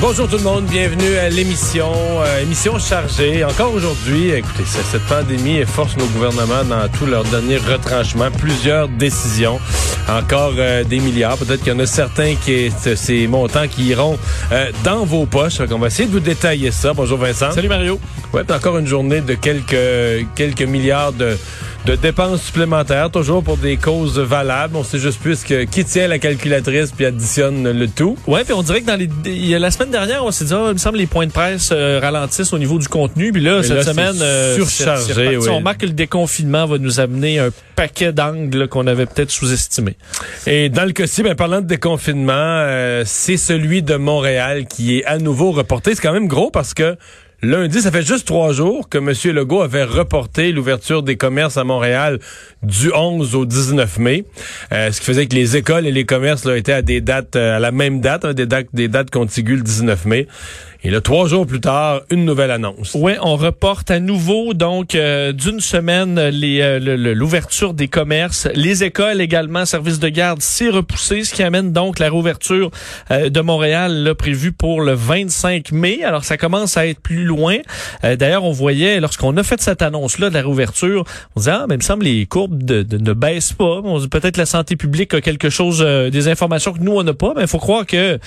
Bonjour tout le monde, bienvenue à l'émission, euh, émission chargée. Encore aujourd'hui, écoutez, cette pandémie force nos gouvernements dans tous leurs derniers retranchements, plusieurs décisions, encore euh, des milliards. Peut-être qu'il y en a certains qui est ces montants qui iront euh, dans vos poches. Donc, on va essayer de vous détailler ça. Bonjour Vincent. Salut Mario. Ouais, encore une journée de quelques quelques milliards de de dépenses supplémentaires, toujours pour des causes valables. On sait juste plus que qui tient la calculatrice puis additionne le tout. Ouais, puis on dirait que dans les il y a la semaine dernière, on s'est dit, ah, il me semble les points de presse euh, ralentissent au niveau du contenu, puis là Mais cette là, semaine euh, surchargé, oui. On remarque que le déconfinement va nous amener un paquet d'angles qu'on avait peut-être sous-estimés. Et dans le cas-ci, ben, parlant de déconfinement, euh, c'est celui de Montréal qui est à nouveau reporté. C'est quand même gros parce que lundi, ça fait juste trois jours que M. Legault avait reporté l'ouverture des commerces à Montréal du 11 au 19 mai. Euh, ce qui faisait que les écoles et les commerces là, étaient à des dates, euh, à la même date, hein, des, dates des dates le 19 mai. Et là, trois jours plus tard, une nouvelle annonce. Ouais, on reporte à nouveau donc euh, d'une semaine euh, l'ouverture des commerces, les écoles également, services de garde, c'est repoussé, ce qui amène donc la réouverture euh, de Montréal là, prévue pour le 25 mai. Alors ça commence à être plus loin. Euh, D'ailleurs, on voyait lorsqu'on a fait cette annonce là de la réouverture, on disait ah mais il me semble les courbes de, de- ne baissent pas. Peut-être la santé publique a quelque chose, euh, des informations que nous on n'a pas, mais il faut croire que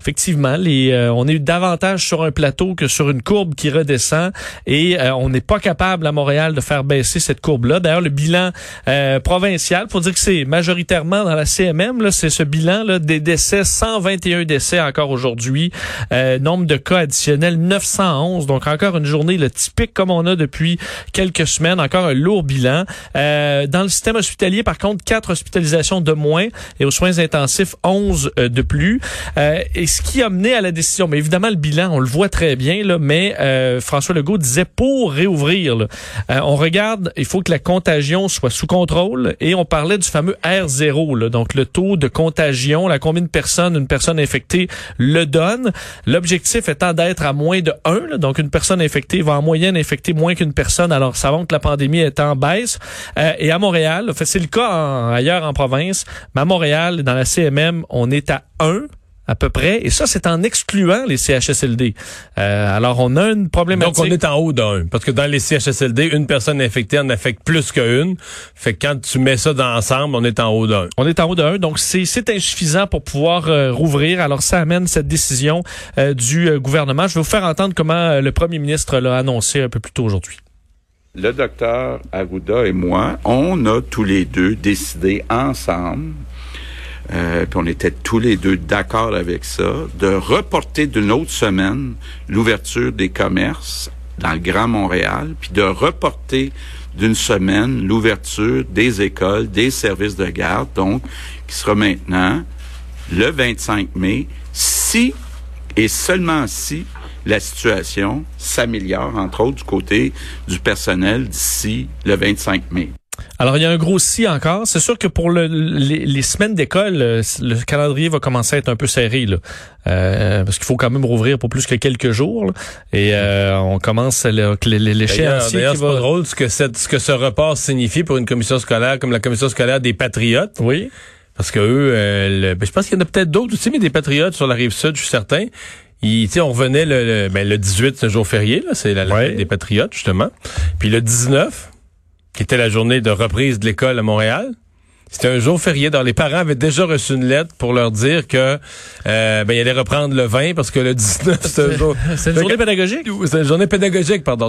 effectivement les euh, on est davantage sur un plateau que sur une courbe qui redescend et euh, on n'est pas capable à Montréal de faire baisser cette courbe-là. D'ailleurs, le bilan euh, provincial, faut dire que c'est majoritairement dans la CMM, c'est ce bilan là, des décès, 121 décès encore aujourd'hui, euh, nombre de cas additionnels 911, donc encore une journée le typique comme on a depuis quelques semaines, encore un lourd bilan. Euh, dans le système hospitalier, par contre, quatre hospitalisations de moins et aux soins intensifs 11 euh, de plus. Ce qui a mené à la décision, mais évidemment le bilan, on le voit très bien, là, mais euh, François Legault disait pour réouvrir, là, euh, on regarde, il faut que la contagion soit sous contrôle et on parlait du fameux R0, là, donc le taux de contagion, la combien de personnes une personne infectée le donne. L'objectif étant d'être à moins de 1, là, donc une personne infectée va en moyenne infecter moins qu'une personne, alors savons que la pandémie est en baisse. Euh, et à Montréal, c'est le cas en- ailleurs en province, mais à Montréal, dans la CMM, on est à 1 à peu près, et ça, c'est en excluant les CHSLD. Euh, alors, on a une problématique. Donc, on est en haut d'un. Parce que dans les CHSLD, une personne infectée en affecte plus qu'une. Fait que quand tu mets ça dans ensemble, on est en haut d'un. On est en haut de 1, donc c'est c'est insuffisant pour pouvoir euh, rouvrir. Alors ça amène cette décision euh, du euh, gouvernement. Je vais vous faire entendre comment euh, le premier ministre l'a annoncé un peu plus tôt aujourd'hui. Le docteur Arruda et moi, on a tous les deux décidé ensemble, euh, puis on était tous les deux d'accord avec ça, de reporter d'une autre semaine l'ouverture des commerces dans le Grand Montréal, puis de reporter d'une semaine l'ouverture des écoles, des services de garde, donc qui sera maintenant le 25 mai, si et seulement si la situation s'améliore, entre autres du côté du personnel d'ici le 25 mai. Alors, il y a un gros si encore. C'est sûr que pour le- les, les semaines d'école, euh, le calendrier va commencer à être un peu serré, là. Euh, parce qu'il faut quand même rouvrir pour plus que quelques jours. là. Et euh, on commence l'échéancier d'ailleurs, c'est pas va... drôle ce que, cette- ce que ce report signifie pour une commission scolaire comme la commission scolaire des Patriotes. Oui. Parce que eux, euh, le- ben, je pense qu'il y en a peut-être d'autres aussi, mais des Patriotes sur la rive sud, je suis certain. Sais, on revenait le, le, ben, le 18, c'est un jour férié, là, c'est la, la Ouais. fête des Patriotes, justement. Puis le 19, qui était la journée de reprise de l'école à Montréal, c'était un jour férié. Donc, les parents avaient déjà reçu une lettre pour leur dire que euh, ben, ils allaient reprendre le 20 parce que le 19, c'est un jour... C'est une journée pédagogique? C'est une journée pédagogique, pardon.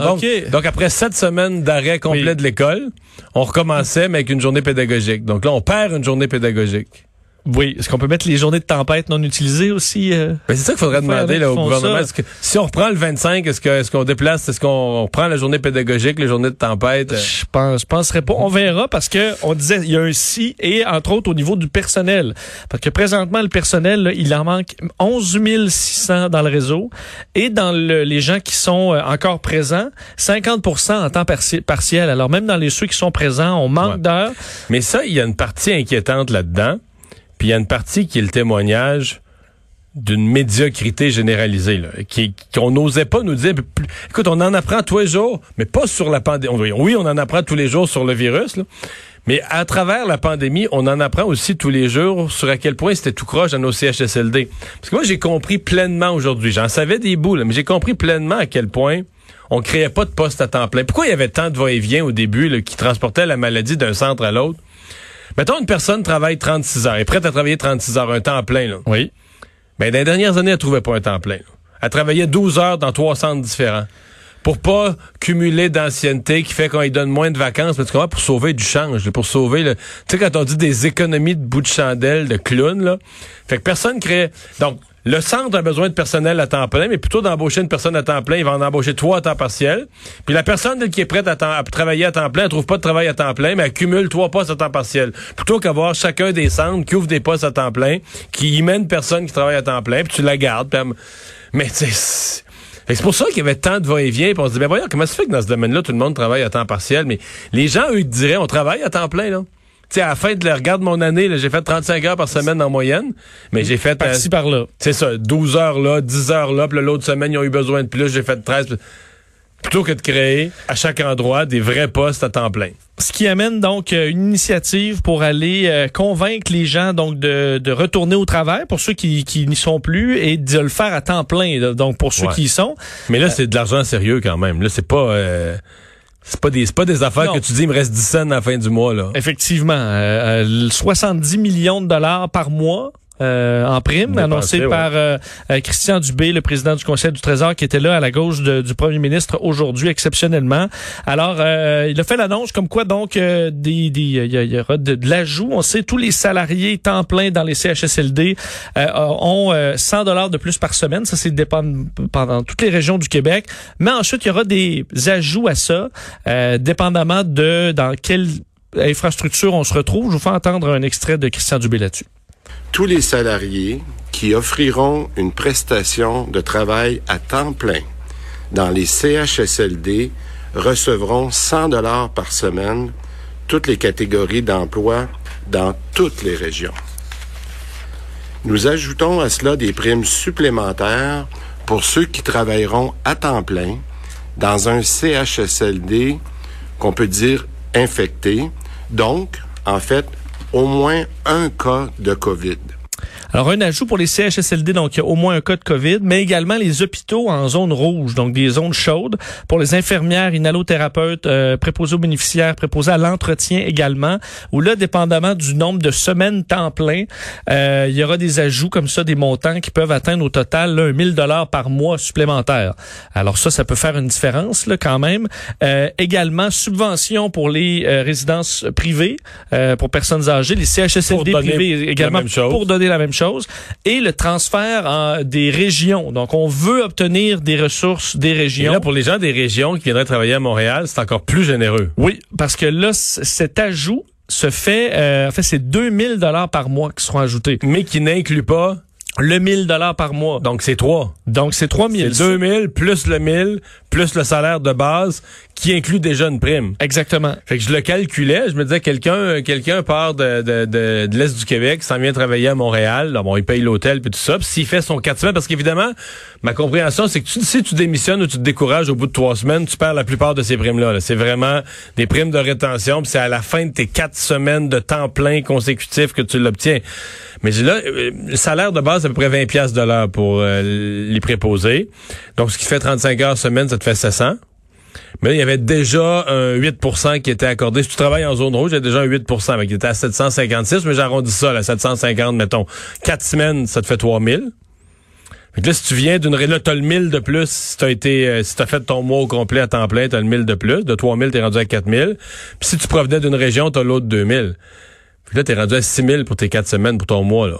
Donc, après sept semaines d'arrêt complet Oui. de l'école, on recommençait, mais avec une journée pédagogique. Donc là, on perd une journée pédagogique. Oui. Est-ce qu'on peut mettre les journées de tempête non utilisées aussi? euh? Ben, c'est ça qu'il faudrait demander là, au gouvernement. Est-ce que, si on reprend le 25, est-ce que est-ce qu'on déplace, est-ce qu'on reprend la journée pédagogique, les journées de tempête? euh? Je pense, je penserais pas. On verra parce que on disait il y a un si et entre autres au niveau du personnel. Parce que présentement le personnel, là, il en manque 11 600 dans le réseau et dans le- les gens qui sont euh, encore présents, 50 en temps parti- partiel. Alors même dans les ceux qui sont présents, on manque Ouais. d'heures. Mais ça, il y a une partie inquiétante là-dedans. Puis il y a une partie qui est le témoignage d'une médiocrité généralisée, là, qu'on n'osait pas nous dire. Écoute, on en apprend tous les jours, mais pas sur la pandémie. Oui, on en apprend tous les jours sur le virus, mais à travers la pandémie, on en apprend aussi tous les jours sur à quel point c'était tout croche dans nos CHSLD. Parce que moi, j'ai compris pleinement aujourd'hui, j'en savais des bouts, mais j'ai compris pleinement à quel point on créait pas de postes à temps plein. Pourquoi il y avait tant de va-et-vient au début qui transportaient la maladie d'un centre à l'autre? Mettons, une personne travaille 36 heures, est prête à travailler 36 heures, un temps plein. Là. Oui. Mais dans les dernières années, elle trouvait pas un temps plein. là. Elle travaillait 12 heures dans trois centres différents. Pour pas cumuler d'ancienneté qui fait qu'on lui donne moins de vacances, mais tu comprends, pour sauver du change, pour sauver le. Tu sais, quand on dit des économies de bout de chandelle, de clown, là. Fait que personne crée. Donc, le centre a besoin de personnel à temps plein, mais plutôt d'embaucher une personne à temps plein, il va en embaucher trois à temps partiel. Puis la personne qui est prête à, travailler à temps plein, elle trouve pas de travail à temps plein, mais elle cumule trois postes à temps partiel. Plutôt qu'avoir chacun des centres qui ouvre des postes à temps plein, qui y mène personne qui travaille à temps plein, puis tu la gardes. puis elle- Mais c'est c'est pour ça qu'il y avait tant de va-et-vient, on se dit, ben voyons, comment ça fait que dans ce domaine-là, tout le monde travaille à temps partiel, mais les gens, eux, diraient, on travaille à temps plein, là. Sais, à la fin de la regarde mon année, j'ai fait 35 heures par semaine en moyenne, mais j'ai fait... euh, Par-ci, par-là. c'est ça, 12 heures là, 10 heures là, puis l'autre semaine, ils ont eu besoin de plus, j'ai fait 13. Plutôt que de créer à chaque endroit des vrais postes à temps plein. Ce qui amène donc euh, une initiative pour aller euh, convaincre les gens donc de, de retourner au travail pour ceux qui, qui n'y sont plus et de le faire à temps plein donc pour ceux Ouais. qui y sont. Mais là, c'est de l'argent sérieux quand même. Là, c'est pas... euh, c'est pas des c'est pas des affaires Non. que tu dis il me reste 10 cents à la fin du mois là. Effectivement, euh, euh, 70 millions de dollars par mois. Euh, en prime, annoncé ouais. par euh, euh, Christian Dubé, le président du Conseil du Trésor, qui était là à la gauche de- du premier ministre aujourd'hui, exceptionnellement. Alors, euh, il a fait l'annonce comme quoi, donc, euh, des, des, il y, a- il y aura de, de l'ajout. On sait, tous les salariés temps plein dans les CHSLD euh, ont euh, 100 dollars de plus par semaine. Ça, c'est dépend pendant toutes les régions du Québec. Mais ensuite, il y aura des ajouts à ça, euh, dépendamment de dans quelle infrastructure on se retrouve. Je vous fais entendre un extrait de Christian Dubé là-dessus. Tous les salariés qui offriront une prestation de travail à temps plein dans les CHSLD recevront 100 dollars par semaine, toutes les catégories d'emploi dans toutes les régions. Nous ajoutons à cela des primes supplémentaires pour ceux qui travailleront à temps plein dans un CHSLD qu'on peut dire infecté, donc, en fait, au moins un cas de COVID. Alors, un ajout pour les CHSLD, donc il y a au moins un cas de COVID, mais également les hôpitaux en zone rouge, donc des zones chaudes, pour les infirmières, inhalothérapeutes, euh, préposés aux bénéficiaires, préposés à l'entretien également, où là, dépendamment du nombre de semaines temps plein, euh, il y aura des ajouts comme ça, des montants qui peuvent atteindre au total là, un 1000 dollars par mois supplémentaires. Alors ça, ça peut faire une différence là quand même. Euh, également, subvention pour les euh, résidences privées, euh, pour personnes âgées, les CHSLD privés également pour donner la même chose et le transfert en- des régions. Donc, on veut obtenir des ressources des Et régions. là, pour les gens des régions qui viendraient travailler à Montréal, c'est encore plus généreux. Oui, parce que là, cet ajout se fait, euh, en fait, c'est 2000 dollars par mois qui seront ajoutés. Mais qui n'inclut pas. Le 1000 dollars par mois. Donc, c'est trois. Donc, c'est C'est 3000. 2000 plus le 1000 plus le salaire de base qui inclut déjà une prime. Exactement. Fait que je le calculais, je me disais quelqu'un quelqu'un part de, de, de, de l'est du Québec, s'en vient travailler à Montréal, là, bon, il paye l'hôtel puis tout ça, puis s'il fait son quatre semaines parce qu'évidemment, ma compréhension c'est que tu, si tu démissionnes ou tu te décourages au bout de trois semaines, tu perds la plupart de ces primes là. C'est vraiment des primes de rétention, puis c'est à la fin de tes quatre semaines de temps plein consécutif que tu l'obtiens. Mais là, euh, le salaire de base c'est à peu près 20 pièces de l'heure pour euh, les préposés. Donc ce qui fait 35 heures semaine, ça te fait 700. Mais là, il y avait déjà un 8% qui était accordé. Si tu travailles en zone rouge, il y a déjà un 8% mais qui était à 756, mais j'arrondis ça, là, 750, mettons. Quatre semaines, ça te fait 3000. Fait que là, si tu viens d'une... ré- Là, t'as le 1000 de plus. Si t'as été... euh, si t'as fait ton mois au complet à temps plein, t'as le 1000 de plus. De 3000, t'es rendu à 4000. Puis si tu provenais d'une région, t'as l'autre 2000. Puis là, t'es rendu à 6 000 pour tes quatre semaines, pour ton mois, là.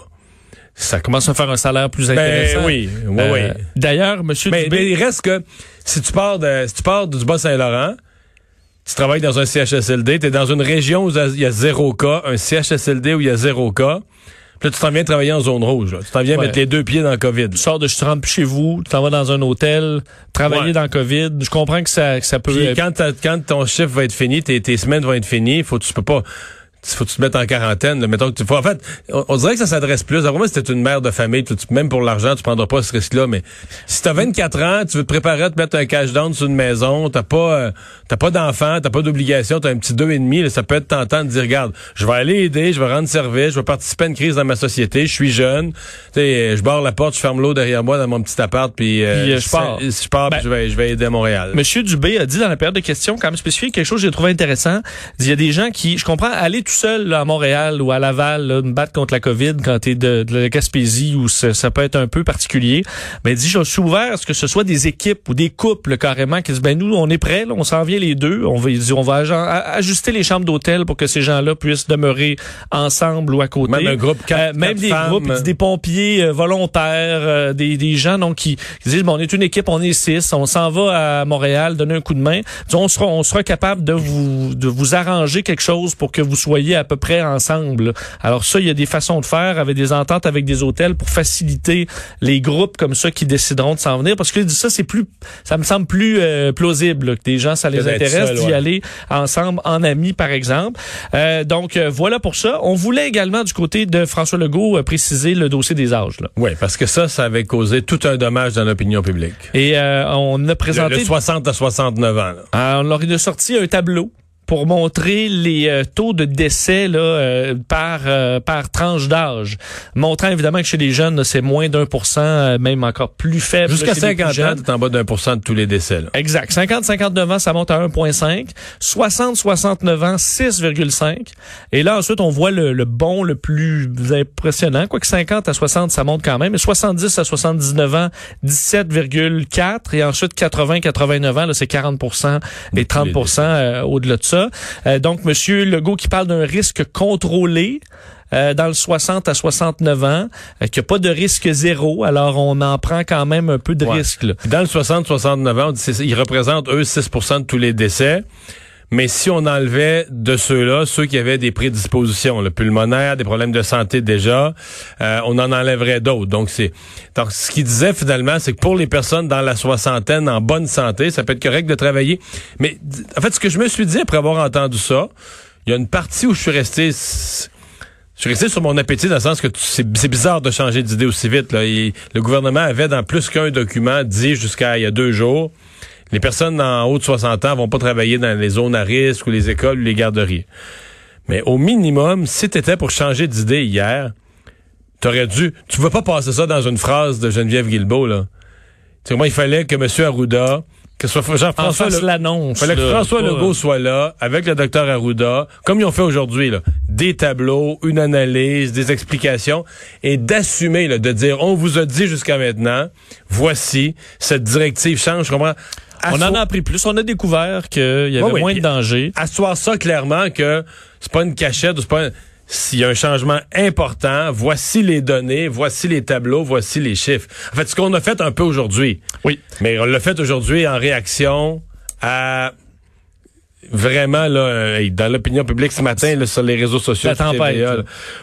Ça commence à faire un salaire plus Ben intéressant. oui, oui, Euh, oui. D'ailleurs, Monsieur Mais, Dubé, mais il reste que si tu pars de si tu pars du Bas-Saint-Laurent, tu travailles dans un CHSLD, tu es dans une région où il y a zéro cas, un CHSLD où il y a zéro cas. Puis là, tu t'en viens travailler en zone rouge. là. Tu t'en viens Ouais. mettre les deux pieds dans le COVID. tu sors de, tu te plus chez vous, tu t'en vas dans un hôtel, travailler Ouais. dans le COVID. Je comprends que ça, que ça peut. Puis quand, quand ton chiffre va être fini, tes, tes semaines vont être finies, faut tu peux pas faut que tu te mettes en quarantaine. là. Mettons que tu faut, en fait, on, on dirait que ça s'adresse plus. Alors moi, si t'es une mère de famille, tu, tu- même pour l'argent, tu prendras pas ce risque-là. Mais si t'as 24 ans, tu veux te préparer à te mettre un cash down sur une maison, t'as pas euh, t'as pas d'enfant, t'as pas d'obligation, t'as un petit deux et demi, là, ça peut être tentant de dire regarde, je vais aller aider, je vais rendre service, je vais participer à une crise dans ma société, je suis jeune, tu sais, je barre la porte, je ferme l'eau derrière moi dans mon petit appart, puis, euh, Puis, euh, je pars. Je pars, puis Ben, je vais je vais aider à Montréal. Monsieur Dubé a dit dans la période de questions, quand même spécifié, quelque chose que j'ai trouvé intéressant. Il y a des gens qui, je comprends, aller tout seul là, à Montréal ou à Laval, là, me battre contre la COVID quand t'es de, de la Gaspésie où ça, ça peut être un peu particulier. Mais dit, je suis ouvert à ce que ce soit des équipes ou des couples carrément qui disent, ben nous, on est prêts, là, on s'en vient les deux. On va, on va ajuster les chambres d'hôtel pour que ces gens-là puissent demeurer ensemble ou à côté. Même un groupe, quatre- Euh, même quatre des femmes. groupes, dit, des pompiers euh, volontaires, euh, des, des gens donc qui, qui disent bon, on est une équipe, on est six, on s'en va à Montréal, donner un coup de main. Disons, on sera on sera capable de vous de vous arranger quelque chose pour que vous soyez à peu près ensemble. Alors ça, il y a des façons de faire avec des ententes avec des hôtels pour faciliter les groupes comme ça qui décideront de s'en venir parce que ça c'est plus ça me semble plus euh, plausible là, que des gens ça les intéresse d'y ouais. aller ensemble en amis par exemple. Euh, donc euh, voilà pour ça. On voulait également du côté de François Legault euh, préciser le dossier des âges là. Oui, parce que ça, ça avait causé tout un dommage dans l'opinion publique. Et euh, on a présenté, le 60 à 69 ans. là. Euh, on leur a sorti un tableau pour montrer les euh, taux de décès là, euh, par euh, par tranche d'âge, montrant évidemment que chez les jeunes c'est moins d'un pour cent, même encore plus faible. Jusqu'à chez les plus 50 ans, t'es en bas d'un pour cent de tous les décès. Là. Exact. 50-59 ans, ça monte à 1,5. 60-69 ans, 6,5. Et là, ensuite, on voit le, le bon le plus impressionnant. Quoique 50 à 60, ça monte quand même. Mais 70 à 79 ans, 17,4. Et ensuite, 80-89 ans, là, c'est 40% et 30% euh, au-delà de ça. Euh, donc, Monsieur Legault qui parle d'un risque contrôlé. euh, dans le 60 à 69 ans, euh, qu'il n'y a pas de risque zéro, alors on en prend quand même un peu de Ouais. risque. Là. Dans le 60-69 ans, on dit ils représentent, eux, 6% de tous les décès. Mais si on enlevait de ceux-là, ceux qui avaient des prédispositions, le pulmonaire, des problèmes de santé déjà, euh, on en enlèverait d'autres. Donc c'est donc ce qu'il disait finalement, c'est que pour les personnes dans la soixantaine en bonne santé, ça peut être correct de travailler. Mais en fait, ce que je me suis dit après avoir entendu ça, il y a une partie où je suis resté je suis resté sur mon appétit dans le sens que c'est bizarre de changer d'idée aussi vite. Le gouvernement avait dans plus qu'un document dit jusqu'à il y a deux jours, les personnes en haut de 60 ans vont pas travailler dans les zones à risque ou les écoles ou les garderies. Mais au minimum, si tu étais pour changer d'idée hier, t'aurais dû... Tu vas pas passer ça dans une phrase de Geneviève Guilbeault, là. Tu sais, moi, il fallait que M. Arruda, que soit Jean-François... l'annonce. fallait que là, François pas, Legault soit là, avec le docteur Arruda, comme ils ont fait aujourd'hui, là, des tableaux, une analyse, des explications, et d'assumer, là, de dire, on vous a dit jusqu'à maintenant, voici, cette directive change, je comprends? On en a appris plus. On a découvert qu'il y avait moins de danger. Asseoir ça clairement que c'est pas une cachette, c'est pas un- s'il y a un changement important, voici les données, voici les tableaux, voici les chiffres. En fait, ce qu'on a fait un peu aujourd'hui. Oui. Mais on l'a fait aujourd'hui en réaction à vraiment là euh, dans l'opinion publique ce matin là, sur les réseaux sociaux La tempête, TVA.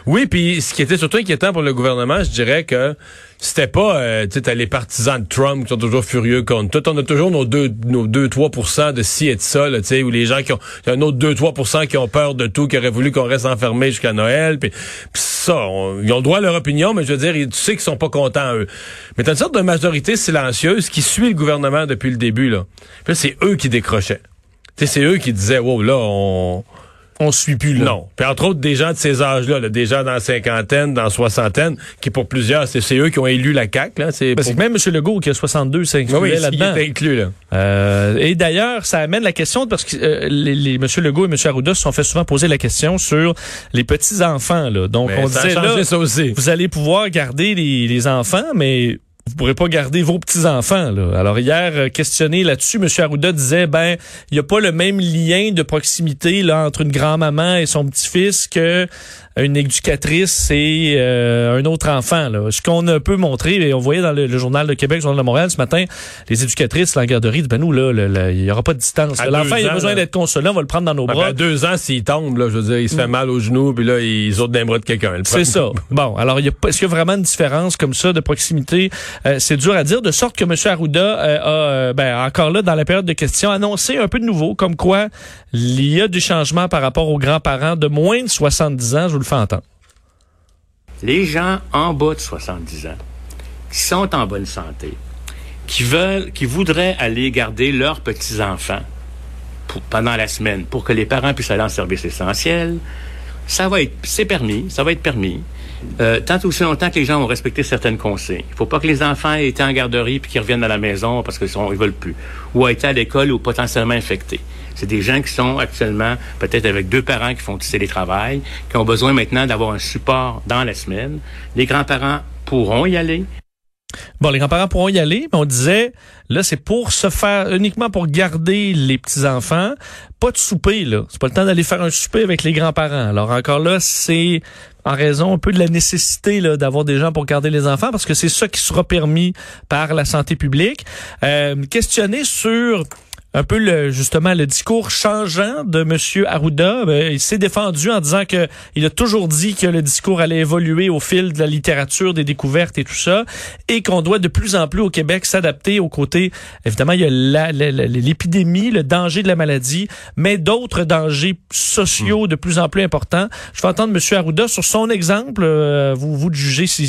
Oui, puis ce qui était surtout inquiétant pour le gouvernement, je dirais que c'était pas euh, tu sais les partisans de Trump qui sont toujours furieux contre tout, on a toujours nos 2 nos 2 3% de ci et de ça tu sais ou les gens qui ont y a un autre 2 3 qui ont peur de tout qui auraient voulu qu'on reste enfermé jusqu'à Noël puis ça on- ils ont le droit à leur opinion mais je veux dire tu sais qu'ils sont pas contents eux. Mais t'as une sorte de majorité silencieuse qui suit le gouvernement depuis le début là. Puis là c'est eux qui décrochaient. C'est eux qui disaient, wow, là, on... On suit plus, là. Non. Puis entre autres, des gens de ces âges-là, là, des gens dans la cinquantaine, dans la soixantaine, qui pour plusieurs, c'est eux qui ont élu la CAQ. Là. C'est Parce pour- que même M. Legault, qui a 62, s'incluait Oui, oui, il là-dedans. est inclus, là. Euh, et d'ailleurs, ça amène la question, parce que euh, les, les- M. Legault et M. Arruda se sont fait souvent poser la question sur les petits-enfants. là. Donc, Mais on disait, là, ça aussi. vous allez pouvoir garder les, les enfants, mais vous pourrez pas garder vos petits-enfants. Alors hier, euh, questionné là-dessus, M. Arruda disait, ben, il n'y a pas le même lien de proximité là entre une grand-maman et son petit-fils que une éducatrice et euh, un autre enfant. Là. Ce qu'on a peu montré, et on voyait dans le, le journal de Québec, le journal de Montréal ce matin, les éducatrices, la garderie, disent, ben nous, là, il n'y aura pas de distance. L'enfant, il a besoin d'être consolé, on va le prendre dans nos Ben, bras. à deux ans, s'il tombe, là, je veux dire, il se fait mal au genou, puis là, il saute les bras de quelqu'un. C'est ça. Bon, alors il y a pas- est-ce qu'il y a vraiment une différence comme ça de proximité? Euh, C'est dur à dire. De sorte que M. Arruda euh, a, euh, ben, encore là dans la période de questions, annoncé un peu de nouveau, comme quoi il y a du changement par rapport aux grands-parents de moins de 70 ans. Je les gens en bas de 70 ans, qui sont en bonne santé, qui veulent, qui voudraient aller garder leurs petits-enfants pendant la semaine pour que les parents puissent aller en service essentiel, ça va être, c'est permis, ça va être permis. Euh, tant aussi longtemps que les gens vont respecter certaines consignes. Il faut pas que les enfants aient été en garderie puis qu'ils reviennent à la maison parce qu'ils ils veulent plus. Ou aient été à l'école ou potentiellement infectés. C'est des gens qui sont actuellement peut-être avec deux parents qui font du télétravail, qui ont besoin maintenant d'avoir un support dans la semaine. Les grands-parents pourront y aller. Bon, les grands-parents pourront y aller, mais on disait, là, c'est pour se faire, uniquement pour garder les petits-enfants. Pas de souper, là. C'est pas le temps d'aller faire un souper avec les grands-parents. Alors, encore là, c'est en raison un peu de la nécessité là, d'avoir des gens pour garder les enfants, parce que c'est ça qui sera permis par la santé publique. Euh, questionné sur un peu le justement le discours changeant de Monsieur Arruda. Ben, il s'est défendu en disant que il a toujours dit que le discours allait évoluer au fil de la littérature, des découvertes et tout ça, et qu'on doit de plus en plus au Québec s'adapter aux côtés. Évidemment, il y a l'épidémie, le danger de la maladie, mais d'autres dangers sociaux de plus en plus importants. Je vais entendre Monsieur Arruda sur son exemple. euh, vous vous de juger si,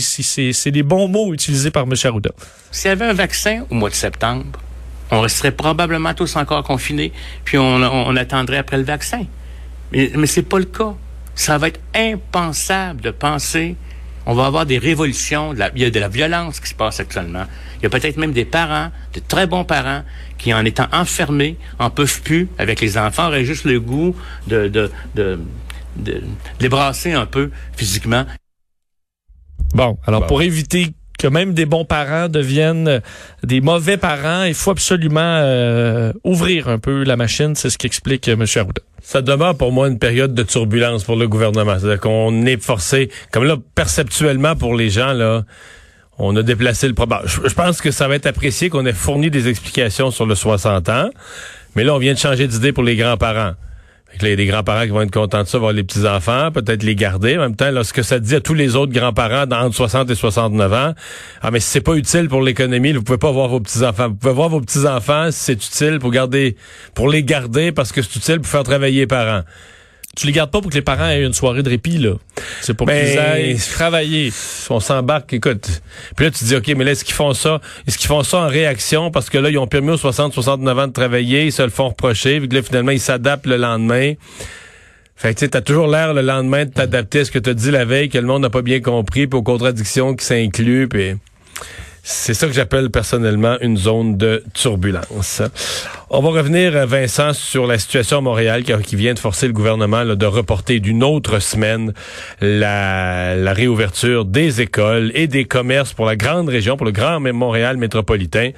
c'est des bons mots utilisés par Monsieur Arruda. S'il y avait un vaccin au mois de septembre, on resterait probablement tous encore confinés, puis on, on- on attendrait après le vaccin. Mais, mais c'est pas le cas. Ça va être impensable de penser. On va avoir des révolutions. de la- il y a de la violence qui se passe actuellement. Il y a peut-être même des parents, de très bons parents, qui en étant enfermés, en peuvent plus avec les enfants, auraient juste le goût de, de, de, de, de les brasser un peu physiquement. Bon, alors Bon. pour éviter que même des bons parents deviennent euh, des mauvais parents, il faut absolument euh, ouvrir un peu la machine. C'est ce qu'explique euh, M. Arruda. Ça demeure pour moi une période de turbulence pour le gouvernement. C'est-à-dire qu'on est forcé, comme là, perceptuellement pour les gens, là, on a déplacé le problème. Je, je pense que ça va être apprécié qu'on ait fourni des explications sur le 60 ans, mais là, on vient de changer d'idée pour les grands-parents. Il y a des grands-parents qui vont être contents de ça, voir les petits-enfants, peut-être les garder. En même temps, là, ce que ça dit à tous les autres grands-parents d'entre 60 et 69 ans, ah, mais si c'est pas utile pour l'économie, vous pouvez pas voir vos petits-enfants. Vous pouvez voir vos petits-enfants si c'est utile pour garder, pour les garder parce que c'est utile pour faire travailler les parents. Tu les gardes pas pour que les parents aient une soirée de répit, là. C'est pour Ben, qu'ils aillent travailler. on s'embarque, écoute. Puis là, tu te dis, OK, mais là, est-ce qu'ils font ça? Est-ce qu'ils font ça en réaction? Parce que là, ils ont permis aux 60, 69 ans de travailler, ils se le font reprocher, vu que là, finalement, ils s'adaptent le lendemain. Fait que, tu sais, t'as toujours l'air le lendemain de t'adapter à ce que t'as dit la veille, que le monde n'a pas bien compris, puis aux contradictions qui s'incluent, puis... C'est ça que j'appelle personnellement une zone de turbulence. On va revenir, euh, Vincent, sur la situation à Montréal qui, vient de forcer le gouvernement de reporter d'une autre semaine la réouverture des écoles et des commerces pour la grande région, pour le grand Montréal métropolitain.